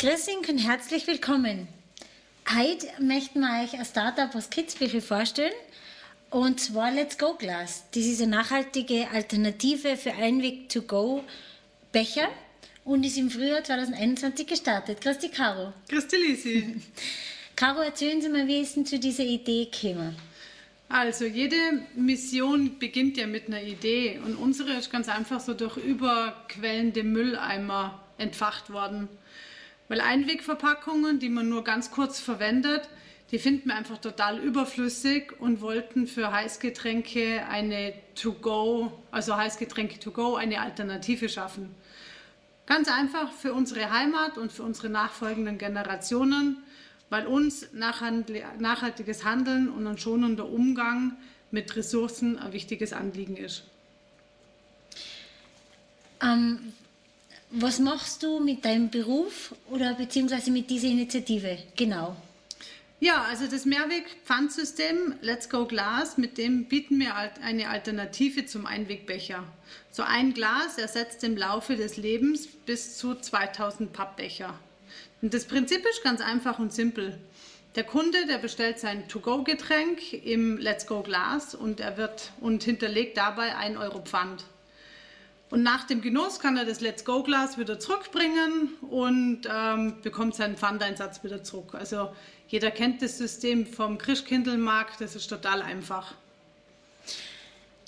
Grüß und herzlich willkommen. Heute möchten wir euch ein Startup aus Kitzbühel vorstellen. Und zwar Let's Go Glass. Das ist eine nachhaltige Alternative für Einweg-to-go-Becher und ist im Frühjahr 2021 gestartet. Grüß dich, Caro. Grüß dich, Lisi. Caro, erzählen Sie mal, wie ist denn zu dieser Idee gekommen? Also jede Mission beginnt ja mit einer Idee und unsere ist ganz einfach so durch überquellende Mülleimer entfacht worden. Weil Einwegverpackungen, die man nur ganz kurz verwendet, die finden wir einfach total überflüssig und wollten für Heißgetränke eine To-Go, also Heißgetränke To-Go, eine Alternative schaffen. Ganz einfach für unsere Heimat und für unsere nachfolgenden Generationen, weil uns nachhaltiges Handeln und ein schonender Umgang mit Ressourcen ein wichtiges Anliegen ist. Ähm, was machst du mit deinem Beruf oder beziehungsweise mit dieser Initiative? Genau. Ja, also das Mehrweg-Pfandsystem Let's Go Glass, mit dem bieten wir eine Alternative zum Einwegbecher. So ein Glas ersetzt im Laufe des Lebens bis zu 2000 Pappbecher. Und das Prinzip ist ganz einfach und simpel. Der Kunde, der bestellt sein To-Go-Getränk im Let's Go Glass und er wird und hinterlegt dabei 1 Euro Pfand. Und nach dem Genuss kann er das Let's Go Glas wieder zurückbringen und ähm, bekommt seinen Pfandeinsatz wieder zurück. Also jeder kennt das System vom Christkindlmarkt, das ist total einfach.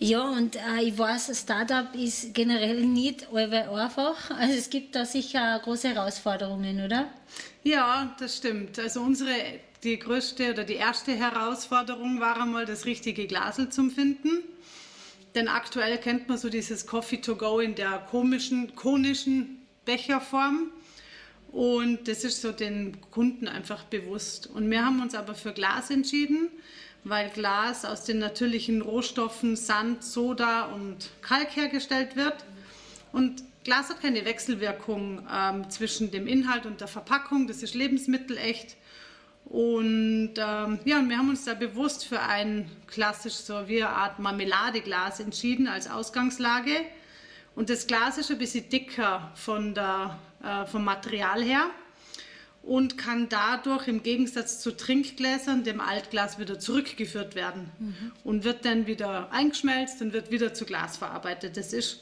Ja, und äh, ich weiß, Startup ist generell nicht einfach. Also es gibt da sicher große Herausforderungen, oder? Ja, das stimmt. Also unsere, die größte oder die erste Herausforderung war einmal, das richtige Glasel zu finden. Denn aktuell kennt man so dieses Coffee to go in der komischen, konischen Becherform. Und das ist so den Kunden einfach bewusst. Und wir haben uns aber für Glas entschieden, weil Glas aus den natürlichen Rohstoffen Sand, Soda und Kalk hergestellt wird. Und Glas hat keine Wechselwirkung ähm, zwischen dem Inhalt und der Verpackung. Das ist lebensmittelecht. Und ähm, ja, wir haben uns da bewusst für ein klassisch so wie eine Art Marmeladeglas entschieden als Ausgangslage. Und das Glas ist ein bisschen dicker von der, äh, vom Material her und kann dadurch im Gegensatz zu Trinkgläsern dem Altglas wieder zurückgeführt werden mhm. und wird dann wieder eingeschmelzt und wird wieder zu Glas verarbeitet. Das ist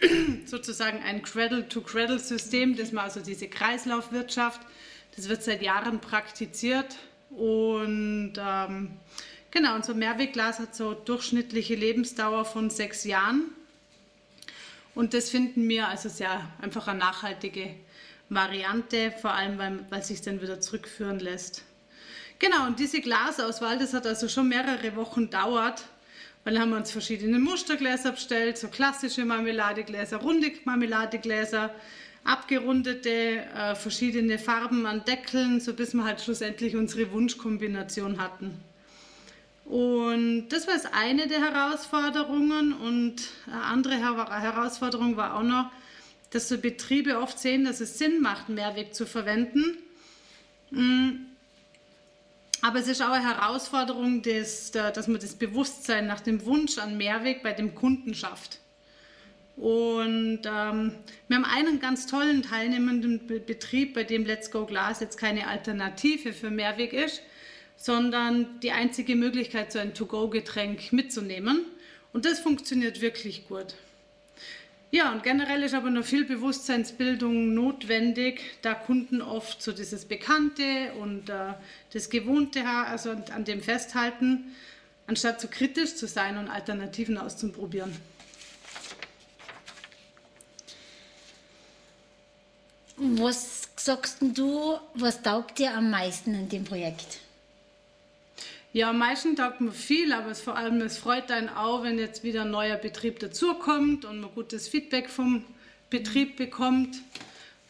sozusagen ein Cradle-to-Cradle-System, das man also diese Kreislaufwirtschaft das wird seit Jahren praktiziert und ähm, genau, unser Mehrwegglas hat so durchschnittliche Lebensdauer von sechs Jahren und das finden wir also sehr einfach eine nachhaltige Variante, vor allem weil, weil sich dann wieder zurückführen lässt. Genau, und diese Glasauswahl, das hat also schon mehrere Wochen dauert, weil haben wir uns verschiedene Mustergläser bestellt, so klassische Marmeladegläser, runde Marmeladegläser, abgerundete, äh, verschiedene Farben an Deckeln, so bis wir halt schlussendlich unsere Wunschkombination hatten. Und das war eine der Herausforderungen und eine andere Her Herausforderung war auch noch, dass so Betriebe oft sehen, dass es Sinn macht, Mehrweg zu verwenden. Mm. Aber es ist auch eine Herausforderung, dass, dass man das Bewusstsein nach dem Wunsch an Mehrweg bei dem Kunden schafft. Und ähm, wir haben einen ganz tollen teilnehmenden Betrieb, bei dem Let's Go Glass jetzt keine Alternative für Mehrweg ist, sondern die einzige Möglichkeit, so ein To-Go-Getränk mitzunehmen. Und das funktioniert wirklich gut. Ja, und generell ist aber noch viel Bewusstseinsbildung notwendig, da Kunden oft so dieses Bekannte und äh, das Gewohnte also an dem festhalten, anstatt so kritisch zu sein und Alternativen auszuprobieren. Was sagst du, was taugt dir am meisten an dem Projekt? Ja, am meisten taugt mir viel, aber es, vor allem es freut einen auch, wenn jetzt wieder ein neuer Betrieb dazukommt und man gutes Feedback vom Betrieb bekommt.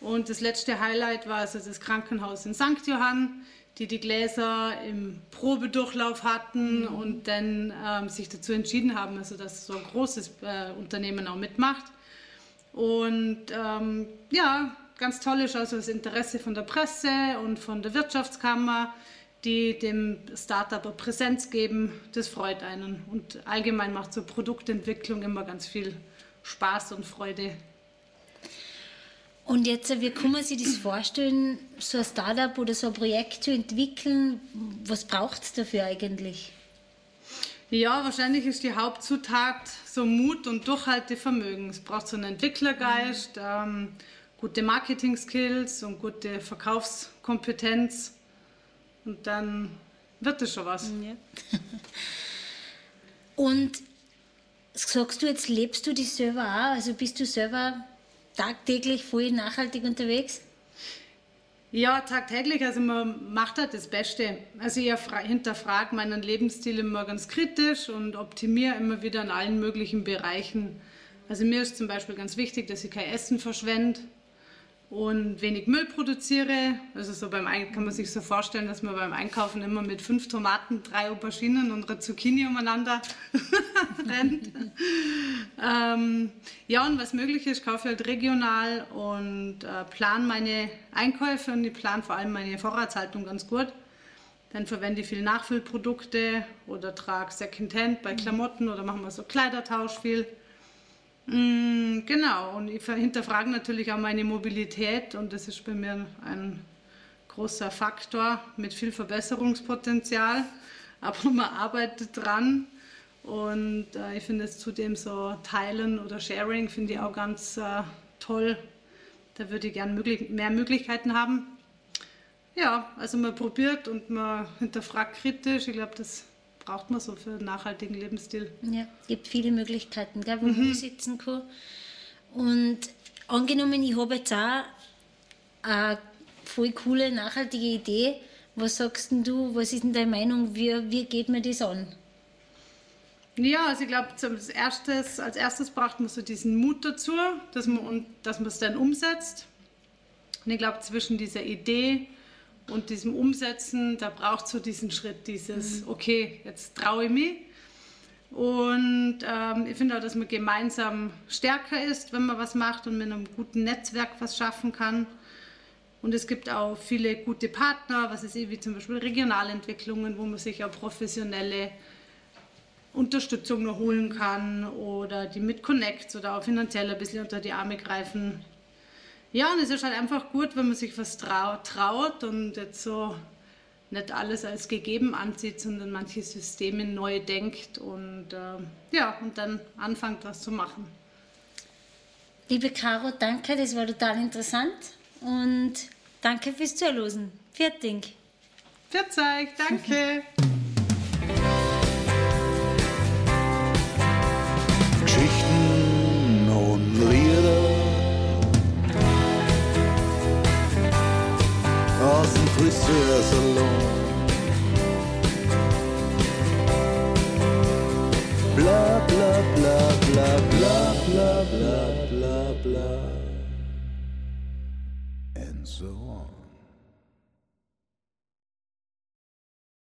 Und das letzte Highlight war also das Krankenhaus in St. Johann, die die Gläser im Probedurchlauf hatten mhm. und dann ähm, sich dazu entschieden haben, also dass so ein großes äh, Unternehmen auch mitmacht. Und ähm, ja, ganz toll ist also das Interesse von der Presse und von der Wirtschaftskammer, die dem Startup Präsenz geben. Das freut einen. Und allgemein macht so Produktentwicklung immer ganz viel Spaß und Freude. Und jetzt, wie kann man sich das vorstellen, so ein Startup oder so ein Projekt zu entwickeln? Was braucht es dafür eigentlich? Ja, wahrscheinlich ist die Hauptzutat so Mut und Durchhaltevermögen. Es braucht so einen Entwicklergeist, mhm. ähm, gute Marketing-Skills und gute Verkaufskompetenz. Und dann wird es schon was. Ja. und sagst du, jetzt lebst du dich selber auch? Also bist du selber tagtäglich voll nachhaltig unterwegs? Ja, tagtäglich. Also man macht halt das Beste. Also ich hinterfrage meinen Lebensstil immer ganz kritisch und optimiere immer wieder in allen möglichen Bereichen. Also mir ist zum Beispiel ganz wichtig, dass ich kein Essen verschwende und wenig Müll produziere. Also so beim kann man sich so vorstellen, dass man beim Einkaufen immer mit fünf Tomaten, drei Auberginen und einer Zucchini umeinander rennt. ähm, ja, und was möglich ist, kaufe ich halt regional und äh, plane meine Einkäufe und ich plane vor allem meine Vorratshaltung ganz gut. Dann verwende ich viel Nachfüllprodukte oder trage Secondhand bei Klamotten oder machen wir so Kleidertausch viel. Mm, genau, und ich hinterfrage natürlich auch meine Mobilität und das ist bei mir ein großer Faktor mit viel Verbesserungspotenzial, aber man arbeitet dran und äh, ich finde es zudem so Teilen oder Sharing finde ich auch ganz äh, toll. Da würde ich gerne möglich mehr Möglichkeiten haben. Ja, also man probiert und man hinterfragt kritisch. Ich glaube, das braucht man so für einen nachhaltigen Lebensstil. Ja, es gibt viele Möglichkeiten, gell, wo mhm. man sitzen kann. Und angenommen, ich habe jetzt auch eine voll coole, nachhaltige Idee. Was sagst du, was ist denn deine Meinung, wie, wie geht man das an? Ja, also ich glaube, als erstes, als erstes braucht man so diesen Mut dazu, dass man, dass man es dann umsetzt. Und ich glaube, zwischen dieser Idee und diesem Umsetzen, da braucht es so diesen Schritt, dieses, mhm. okay, jetzt traue ich mich. Und ähm, ich finde auch, dass man gemeinsam stärker ist, wenn man was macht und mit einem guten Netzwerk was schaffen kann. Und es gibt auch viele gute Partner, was ist wie zum Beispiel Regionalentwicklungen, wo man sich auch professionelle Unterstützung noch holen kann oder die mit Connects oder auch finanziell ein bisschen unter die Arme greifen. Ja, und es ist halt einfach gut, wenn man sich was traut und jetzt so nicht alles als gegeben ansieht, sondern manche Systeme neu denkt und äh, ja, und dann anfängt, was zu machen. Liebe Caro, danke, das war total interessant und danke fürs Zuhören. Fertig. Verzeih, danke. pursue us along. Blah, blah, blah, blah, blah, blah, blah, blah, blah. And so on.